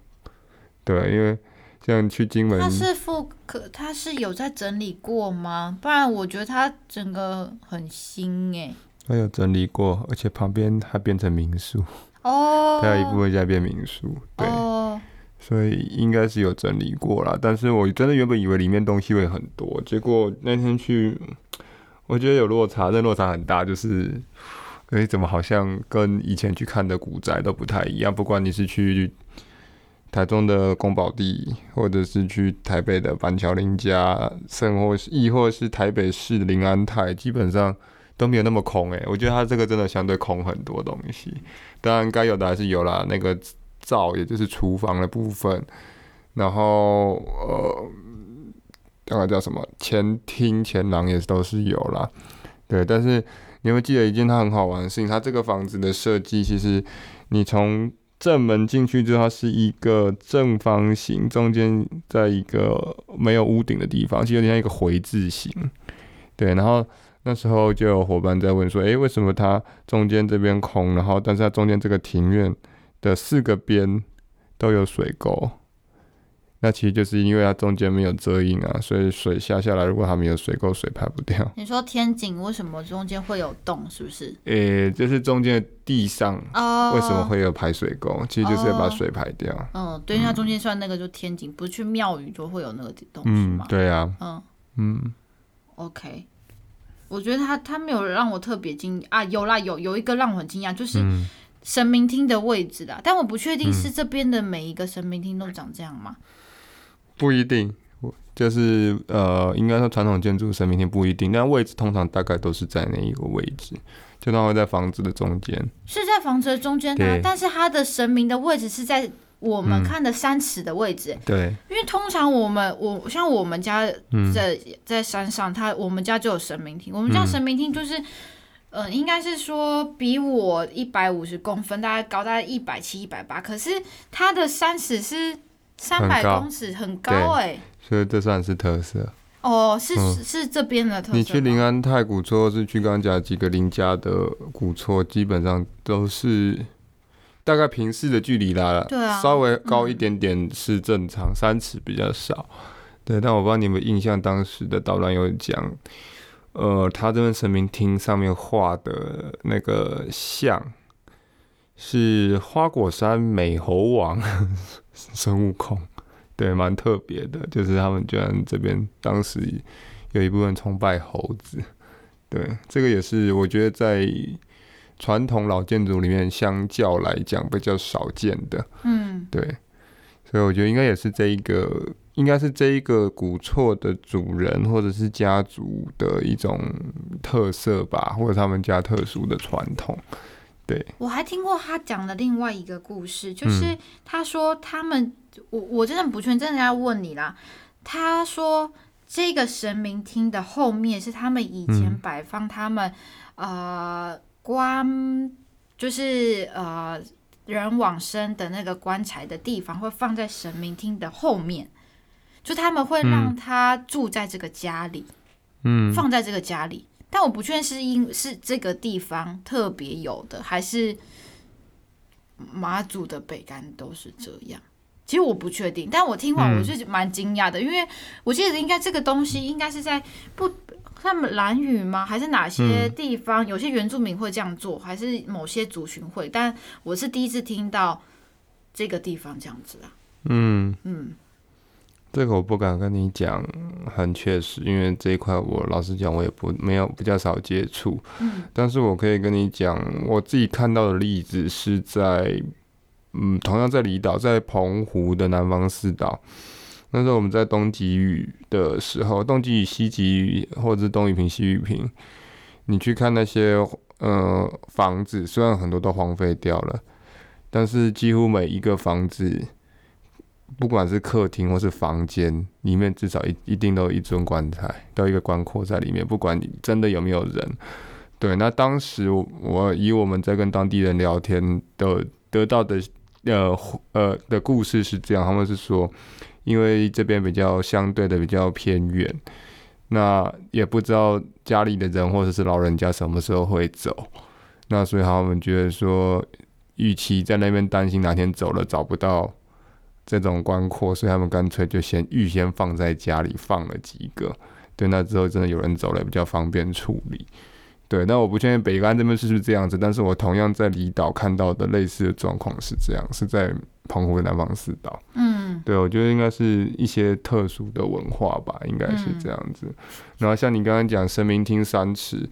对，因为像去金门，它是复刻，它是有在整理过吗？不然我觉得它整个很新诶。它有整理过，而且旁边还变成民宿哦。它有一部分在变民宿，对，哦、所以应该是有整理过啦。但是我真的原本以为里面东西会很多，结果那天去。我觉得有落差，这落差很大，就是，哎，怎么好像跟以前去看的古宅都不太一样？不管你是去台中的宫保第，或者是去台北的板桥林家，甚或是亦或是台北市林安泰，基本上都没有那么空。诶，我觉得它这个真的相对空很多东西。当然该有的还是有啦，那个灶，也就是厨房的部分，然后呃。那个叫什么前厅前廊也都是有啦，对。但是你会记得一件它很好玩的事情，它这个房子的设计，其实你从正门进去之后，它是一个正方形，中间在一个没有屋顶的地方，其实有点像一个回字形。对，然后那时候就有伙伴在问说，诶，为什么它中间这边空，然后但是它中间这个庭院的四个边都有水沟？那其实就是因为它中间没有遮阴啊，所以水下下来，如果它没有水垢，水排不掉。你说天井为什么中间会有洞？是不是？诶、欸，就是中间的地上为什么会有排水沟？Oh, 其实就是要把水排掉。嗯，对，因为它中间算那个就天井，不是去庙宇就会有那个东西吗？嗯，对啊。嗯嗯。OK，我觉得他他没有让我特别惊讶啊，有啦，有有一个让我很惊讶，就是神明厅的位置啦，但我不确定是这边的每一个神明厅都长这样吗？不一定，就是呃，应该说传统建筑神明厅不一定，但位置通常大概都是在那一个位置，就它会在房子的中间，是在房子的中间啊，但是它的神明的位置是在我们看的三尺的位置，对，因为通常我们我像我们家在在山上，他我们家就有神明厅，我们家神明厅就是，嗯、呃，应该是说比我一百五十公分，大概高大概一百七一百八，可是它的三尺是。三百公尺很高哎、欸，所以这算是特色。哦，是、嗯、是这边的特色。你去临安太古厝，是去刚刚讲几个邻家的古厝，基本上都是大概平视的距离啦，对啊，稍微高一点点是正常，嗯、三尺比较少。对，但我不知道你们印象，当时的导览有讲，呃，他这边神明厅上面画的那个像，是花果山美猴王。孙悟空，对，蛮特别的，就是他们居然这边当时有一部分崇拜猴子，对，这个也是我觉得在传统老建筑里面相较来讲比较少见的，嗯，对，所以我觉得应该也是这一个，应该是这一个古厝的主人或者是家族的一种特色吧，或者他们家特殊的传统。对，我还听过他讲的另外一个故事，就是他说他们，嗯、我我真的不确定，真的要问你啦。他说这个神明厅的后面是他们以前摆放他们、嗯、呃棺，就是呃人往生的那个棺材的地方，会放在神明厅的后面，就他们会让他住在这个家里。嗯，放在这个家里，但我不确定是因是这个地方特别有的，还是马祖的北干都是这样。其实我不确定，但我听完我是蛮惊讶的，嗯、因为我记得应该这个东西应该是在不他们兰屿吗？还是哪些地方、嗯、有些原住民会这样做，还是某些族群会？但我是第一次听到这个地方这样子啊。嗯嗯，这个我不敢跟你讲很确实，因为这一块我老实讲我也不没有比较少接触。嗯，但是我可以跟你讲，我自己看到的例子是在。嗯，同样在离岛，在澎湖的南方四岛，那时候我们在东极屿的时候，东极屿、西极屿或者是东屿坪、西屿坪，你去看那些呃房子，虽然很多都荒废掉了，但是几乎每一个房子，不管是客厅或是房间，里面至少一一定都有一尊棺材，都有一个棺椁在里面，不管你真的有没有人。对，那当时我以我们在跟当地人聊天的得到的。呃呃的故事是这样，他们是说，因为这边比较相对的比较偏远，那也不知道家里的人或者是老人家什么时候会走，那所以他们觉得说，与其在那边担心哪天走了找不到这种棺槨，所以他们干脆就先预先放在家里放了几个，对，那之后真的有人走了比较方便处理。对，那我不确定北竿这边是不是这样子，但是我同样在离岛看到的类似的状况是这样，是在澎湖的南方四岛。嗯，对，我觉得应该是一些特殊的文化吧，应该是这样子。然后像你刚刚讲神明厅三尺，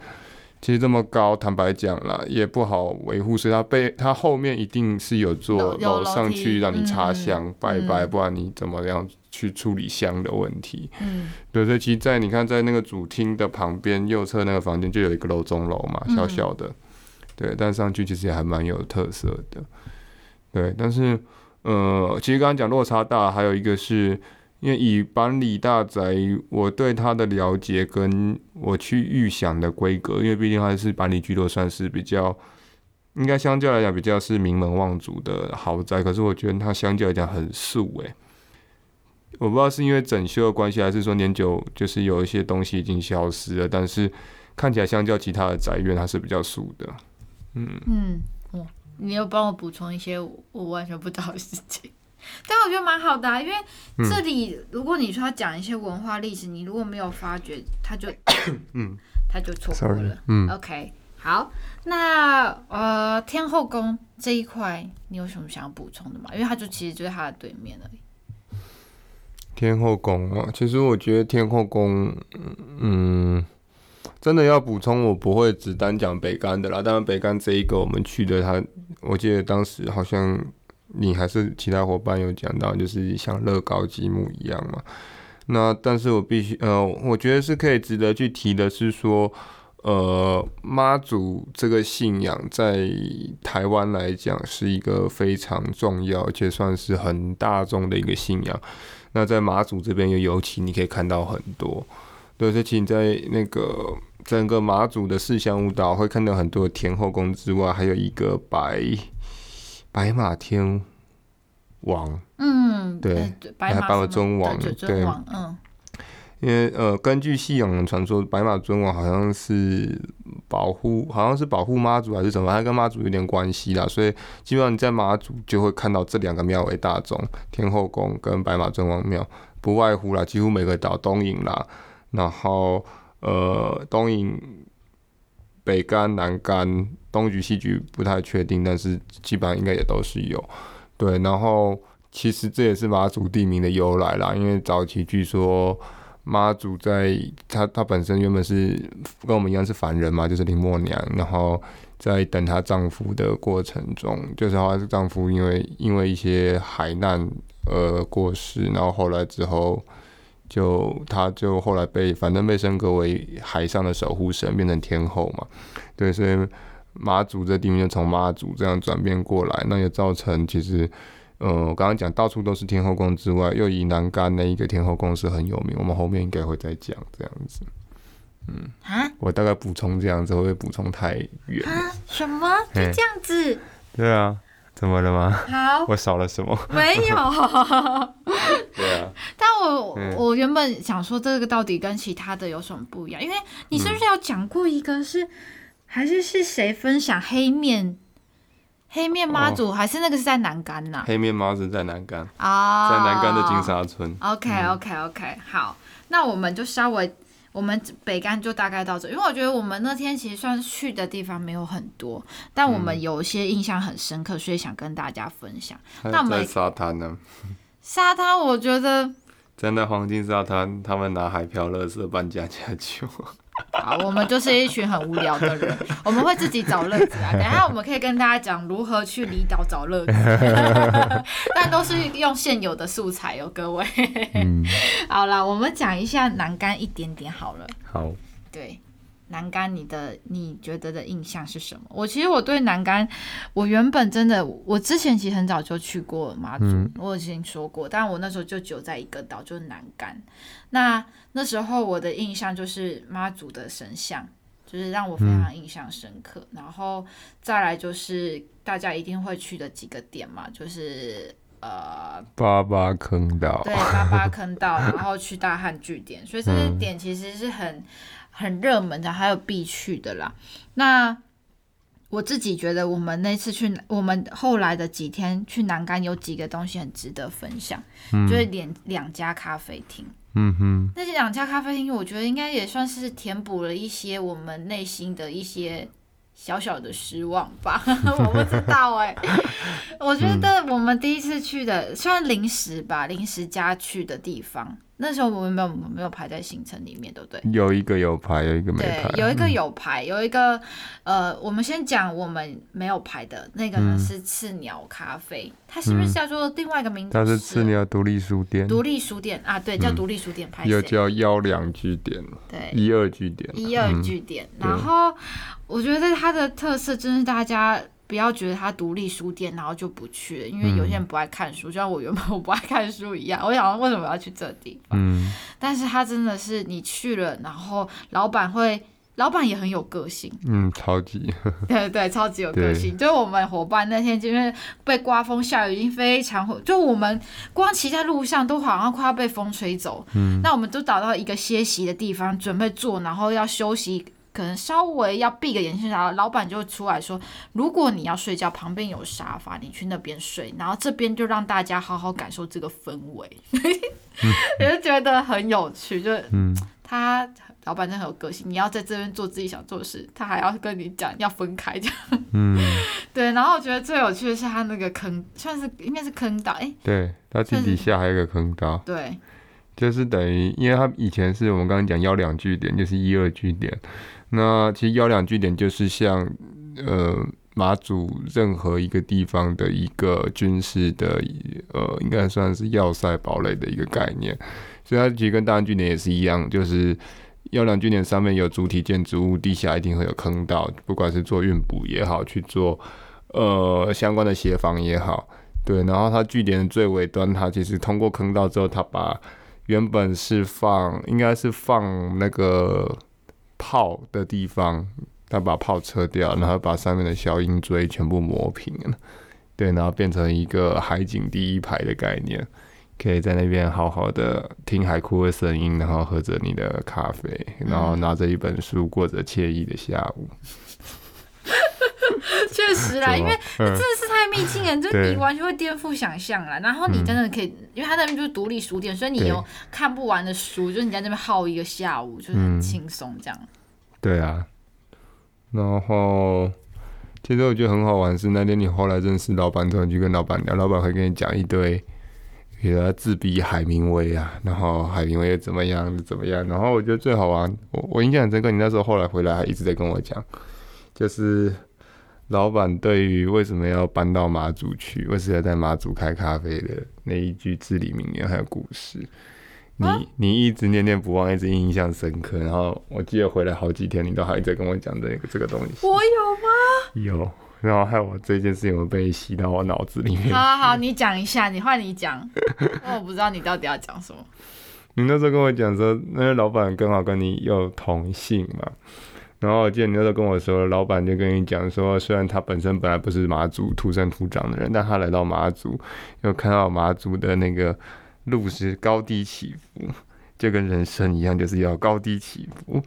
其实这么高，坦白讲啦，也不好维护，所以它背它后面一定是有座楼上去让你插香、嗯、拜拜，不然你怎么样？去处理香的问题，嗯，对，所以其实，在你看，在那个主厅的旁边右侧那个房间，就有一个楼中楼嘛，小小的，嗯、对，但上去其实也还蛮有特色的，对，但是，呃，其实刚刚讲落差大，还有一个是因为以板里大宅，我对它的了解跟我去预想的规格，因为毕竟还是板里居多，算是比较，应该相较来讲比较是名门望族的豪宅，可是我觉得它相较来讲很素，诶。我不知道是因为整修的关系，还是说年久，就是有一些东西已经消失了。但是看起来相较其他的宅院，它是比较素的。嗯嗯，哦，你要帮我补充一些我完全不知道的事情，但我觉得蛮好的啊。因为这里，如果你说要讲一些文化历史，你如果没有发觉，他就 嗯，他就错过了。嗯，OK，好，那呃，天后宫这一块，你有什么想要补充的吗？因为它就其实就是它的对面而已。天后宫啊，其实我觉得天后宫，嗯，真的要补充，我不会只单讲北干的啦。当然，北干这一个我们去的，他我记得当时好像你还是其他伙伴有讲到，就是像乐高积木一样嘛。那但是我必须，呃，我觉得是可以值得去提的是说，呃，妈祖这个信仰在台湾来讲是一个非常重要，而且算是很大众的一个信仰。那在马祖这边又尤其你可以看到很多，对，而且你在那个整个马祖的四香舞蹈会看到很多天后宫之外，还有一个白白马天王，嗯，对，白马尊王，对，嗯。因为呃，根据信仰传说，白马尊王好像是保护，好像是保护妈祖还是什么，还跟妈祖有点关系啦。所以基本上你在妈祖就会看到这两个庙为大宗，天后宫跟白马尊王庙，不外乎啦，几乎每个岛东引啦，然后呃东引、北竿、南竿、东莒、西莒不太确定，但是基本上应该也都是有。对，然后其实这也是马祖地名的由来啦，因为早期据说。妈祖在她她本身原本是跟我们一样是凡人嘛，就是林默娘，然后在等她丈夫的过程中，就是她丈夫因为因为一些海难而过世，然后后来之后就他就后来被反正被升格为海上的守护神，变成天后嘛，对，所以妈祖这地名就从妈祖这样转变过来，那也造成其实。呃，我刚刚讲到处都是天后宫之外，又以南干那一个天后宫是很有名，我们后面应该会再讲这样子。嗯，啊，我大概补充这样子，会不会补充太远？啊？什么？就这样子？对啊，怎么了吗？好，我少了什么？没有。对啊。但我、嗯、我原本想说，这个到底跟其他的有什么不一样？因为你是不是有讲过一个是，还是是谁分享黑面？黑面妈祖、哦、还是那个是在南竿呐？黑面妈祖在南竿啊，在南竿的金沙村。OK OK OK，好，那我们就稍微。我们北竿就大概到这，因为我觉得我们那天其实算是去的地方没有很多，但我们有一些印象很深刻，所以想跟大家分享。那我们沙滩呢？沙滩，我觉得真的黄金沙滩，他们拿海漂、垃圾办家家酒。好，我们就是一群很无聊的人，我们会自己找乐子啊。等一下我们可以跟大家讲如何去离岛找乐子，但都是用现有的素材哦，各位。嗯、好了，我们讲一下南竿一点点好了。好。对，南竿，你的你觉得的印象是什么？我其实我对南竿，我原本真的，我之前其实很早就去过马祖，嗯、我已经说过，但我那时候就久在一个岛，就是南竿。那那时候我的印象就是妈祖的神像，就是让我非常印象深刻。嗯、然后再来就是大家一定会去的几个点嘛，就是呃八八坑道，对，八八坑道，然后去大汉据点，所以这些点其实是很很热门的，还有必去的啦。那我自己觉得，我们那次去，我们后来的几天去南干有几个东西很值得分享，嗯、就是两两家咖啡厅。嗯哼，那这两家咖啡厅，我觉得应该也算是填补了一些我们内心的一些小小的失望吧。我不知道哎、欸，我觉得我们第一次去的，算临时吧，临时加去的地方。那时候我们没有没有排在行程里面，对不对？有一个有排，有一个没排。对，有一个有排，有一个呃，我们先讲我们没有排的那个呢，是赤鸟咖啡，它是不是叫做另外一个名字？它是赤鸟独立书店。独立书店啊，对，叫独立书店。拍又叫幺两据点，对，一二据点，一二据点。然后我觉得它的特色真是大家。不要觉得它独立书店，然后就不去了，因为有些人不爱看书，嗯、就像我原本我不爱看书一样。我想为什么要去这地方？嗯，但是它真的是你去了，然后老板会，老板也很有个性。嗯，超级。对对对，超级有个性。对就我们伙伴那天，因为被刮风下雨，已经非常，就我们光骑在路上都好像快要被风吹走。嗯，那我们都找到一个歇息的地方，准备坐，然后要休息。可能稍微要闭个眼睛，然后老板就会出来说：“如果你要睡觉，旁边有沙发，你去那边睡。然后这边就让大家好好感受这个氛围。”我就觉得很有趣，就嗯他老板真的很有个性。你要在这边做自己想做的事，他还要跟你讲要分开这样。嗯，对。然后我觉得最有趣的是他那个坑，算是应该是坑道，哎、欸，对，他地底下还有一个坑道，对，就是等于，因为他以前是我们刚刚讲要两据点，就是一二据点。那其实幺两据点就是像呃马祖任何一个地方的一个军事的呃，应该算是要塞堡垒的一个概念，所以它其实跟大汉据点也是一样，就是幺两据点上面有主体建筑物，地下一定会有坑道，不管是做运补也好，去做呃相关的协防也好，对，然后它据点的最尾端，它其实通过坑道之后，它把原本是放应该是放那个。炮的地方，他把炮撤掉，然后把上面的消音锥全部磨平了，对，然后变成一个海景第一排的概念，可以在那边好好的听海哭的声音，然后喝着你的咖啡，然后拿着一本书，过着惬意的下午。确实啦，因为真的是太秘境了，就你完全会颠覆想象啦。然后你真的可以，因为他那边就是独立书店，所以你有看不完的书，就是你在那边耗一个下午，就是很轻松这样。对啊，然后其实我觉得很好玩是那天你后来认识老板，之后，你去跟老板聊，老板会跟你讲一堆，比如自比海明威啊，然后海明威怎么样怎么样，然后我觉得最好玩，我我印象很深刻，你那时候后来回来还一直在跟我讲，就是老板对于为什么要搬到马祖去，为什么要在马祖开咖啡的那一句至理名言还有故事。你你一直念念不忘，一直印象深刻。然后我记得回来好几天，你都还在跟我讲这个这个东西。我有吗？有。然后还有我这件事情，我被吸到我脑子里面。好好好，你讲一下，你换你讲。我不知道你到底要讲什么。你那时候跟我讲说，那个老板刚好跟你有同姓嘛。然后我记得你那时候跟我说，老板就跟你讲说，虽然他本身本来不是马祖土生土长的人，但他来到马祖，又看到马祖的那个。路是高低起伏，就跟人生一样，就是要高低起伏。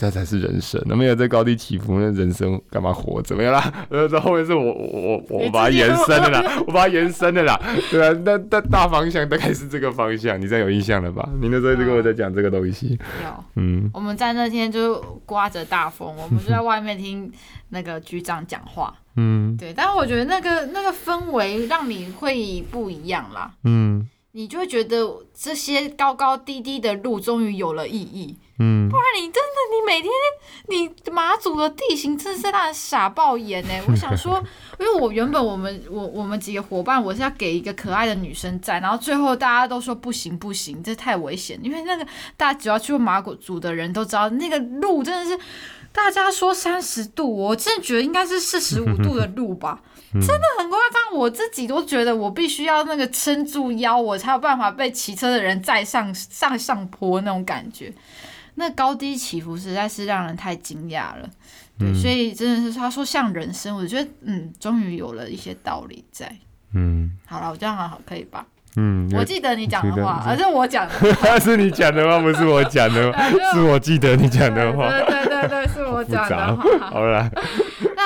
这才是人生，那没有这高低起伏，那人生干嘛活？怎么样啦？呃，这后面是我我我我把它延伸的啦，我把它延伸的啦，对啊，那那大方向大概是这个方向，你这样有印象了吧？你那时候就跟我在讲这个东西，有，嗯，我们在那天就刮着大风，我们就在外面听那个局长讲话，嗯，对，但是我觉得那个那个氛围让你会不一样啦，嗯，你就会觉得这些高高低低的路终于有了意义。嗯，不然你真的，你每天你马祖的地形真的是让人傻爆眼呢。我想说，因为我原本我们我我们几个伙伴，我是要给一个可爱的女生在，然后最后大家都说不行不行，这太危险。因为那个大家只要去过马祖的人都知道，那个路真的是大家说三十度，我真的觉得应该是四十五度的路吧，真的很夸张。我自己都觉得我必须要那个撑住腰，我才有办法被骑车的人载上上上坡那种感觉。那高低起伏实在是让人太惊讶了，对，嗯、所以真的是他说像人生，我觉得嗯，终于有了一些道理在，嗯，好了，我这样好好可以吧？嗯，我记得你讲的话，而是我讲的，那 是你讲的话，不是我讲的，是我记得你讲的话，对对对对，是我 讲的话，好了。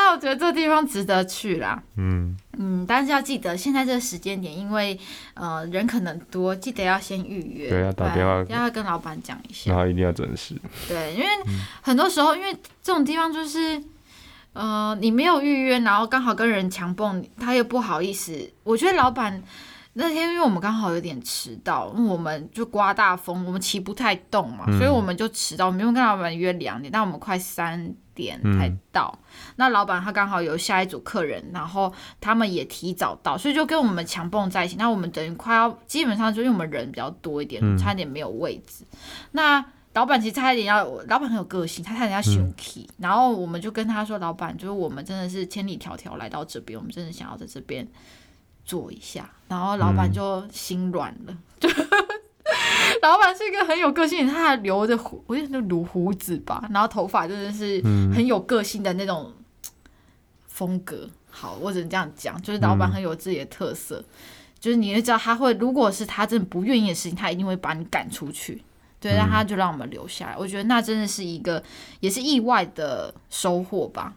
那我觉得这地方值得去啦，嗯。嗯，但是要记得现在这个时间点，因为呃人可能多，记得要先预约，对，要打电话，要跟老板讲一下，然后一定要准时，对，因为很多时候，因为这种地方就是呃你没有预约，然后刚好跟人强蹦，他又不好意思，我觉得老板。那天因为我们刚好有点迟到，因为我们就刮大风，我们骑不太动嘛，嗯、所以我们就迟到。我们因为跟老板约两点，但我们快三点才到。嗯、那老板他刚好有下一组客人，然后他们也提早到，所以就跟我们强蹦在一起。那我们等于快要基本上就因为我们人比较多一点，嗯、差点没有位置。那老板其实差一点要，老板很有个性，他差点要生气。嗯、然后我们就跟他说：“老板，就是我们真的是千里迢迢来到这边，我们真的想要在这边。”坐一下，然后老板就心软了。就、嗯、老板是一个很有个性，他还留着胡，我觉得留胡子吧，然后头发真的是很有个性的那种风格。好，我只能这样讲，就是老板很有自己的特色，嗯、就是你会知道他会，如果是他真的不愿意的事情，他一定会把你赶出去。对，那他就让我们留下来。我觉得那真的是一个，也是意外的收获吧。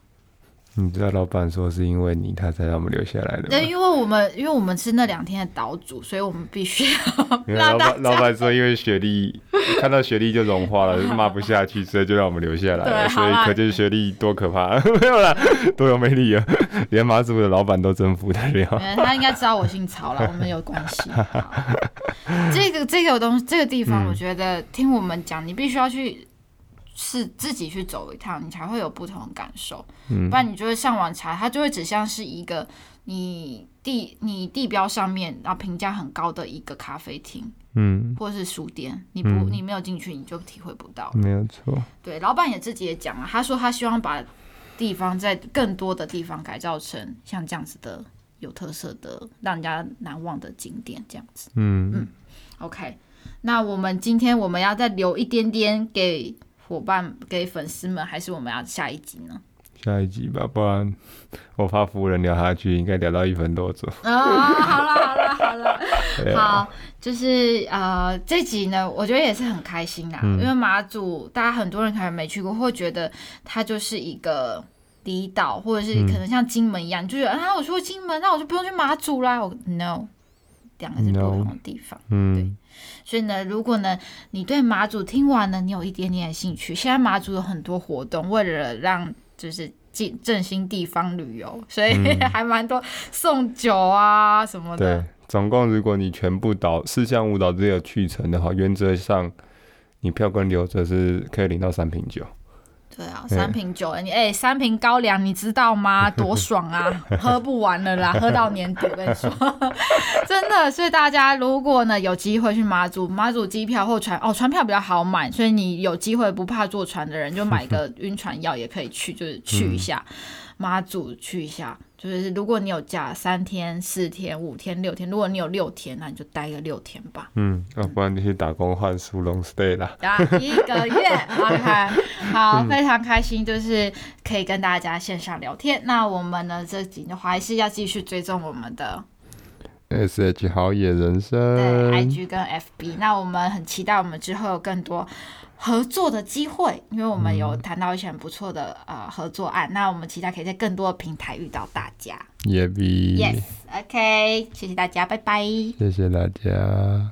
你知道老板说是因为你他才让我们留下来的吗？对，因为我们因为我们是那两天的岛主，所以我们必须要。老板老板说，因为雪莉看到雪莉就融化了，骂不下去，所以就让我们留下来了。所以可见雪莉多可怕，没有啦，多有魅力啊！连马祖的老板都征服得了。他应该知道我姓曹了，我们有关系。这个这个东西这个地方，我觉得听我们讲，你必须要去。是自己去走一趟，你才会有不同的感受。嗯，不然你就会上网查，它就会只像是一个你地你地标上面然后评价很高的一个咖啡厅，嗯，或者是书店，你不、嗯、你没有进去，你就体会不到。没有错。对，老板也自己也讲了，他说他希望把地方在更多的地方改造成像这样子的有特色的、让人家难忘的景点这样子。嗯嗯。OK，那我们今天我们要再留一点点给。伙伴给粉丝们，还是我们要下一集呢？下一集吧，不然我怕夫人聊下去，应该聊到一分多钟。啊、哦，好了好了好了，好，就是呃，这集呢，我觉得也是很开心啦，嗯、因为马祖大家很多人可能没去过，会觉得它就是一个离岛，或者是可能像金门一样，嗯、就觉得啊，我说金门，那我就不用去马祖啦。我 no，两个是不同的地方，嗯。对所以呢，如果呢，你对马祖听完了，你有一点点的兴趣，现在马祖有很多活动，为了让就是振振兴地方旅游，所以、嗯、还蛮多送酒啊什么的。对，总共如果你全部岛四项舞蹈只有去程的话，原则上你票根留着是可以领到三瓶酒。对啊，三瓶酒，你哎、欸，三瓶高粱，你知道吗？多爽啊，喝不完了啦，喝到年底，我跟你说，真的。所以大家如果呢有机会去马祖，马祖机票或船哦，船票比较好买，所以你有机会不怕坐船的人，就买个 晕船药也可以去，就是去一下。嗯马祖去一下，就是如果你有假三天、四天、五天、六天，如果你有六天，那你就待个六天吧。嗯，要、啊、不然你去打工换书 long stay 啦。啊，一个月，OK，好，非常开心，就是可以跟大家线上聊天。嗯、那我们呢，这集的话还是要继续追踪我们的 S H 好野人生，对，I G 跟 F B。那我们很期待我们之后有更多合作的机会，因为我们有谈到一些很不错的呃合作案。那我们期待可以在更多的平台遇到大家。也比 Yes，OK，谢谢大家，拜拜。谢谢大家。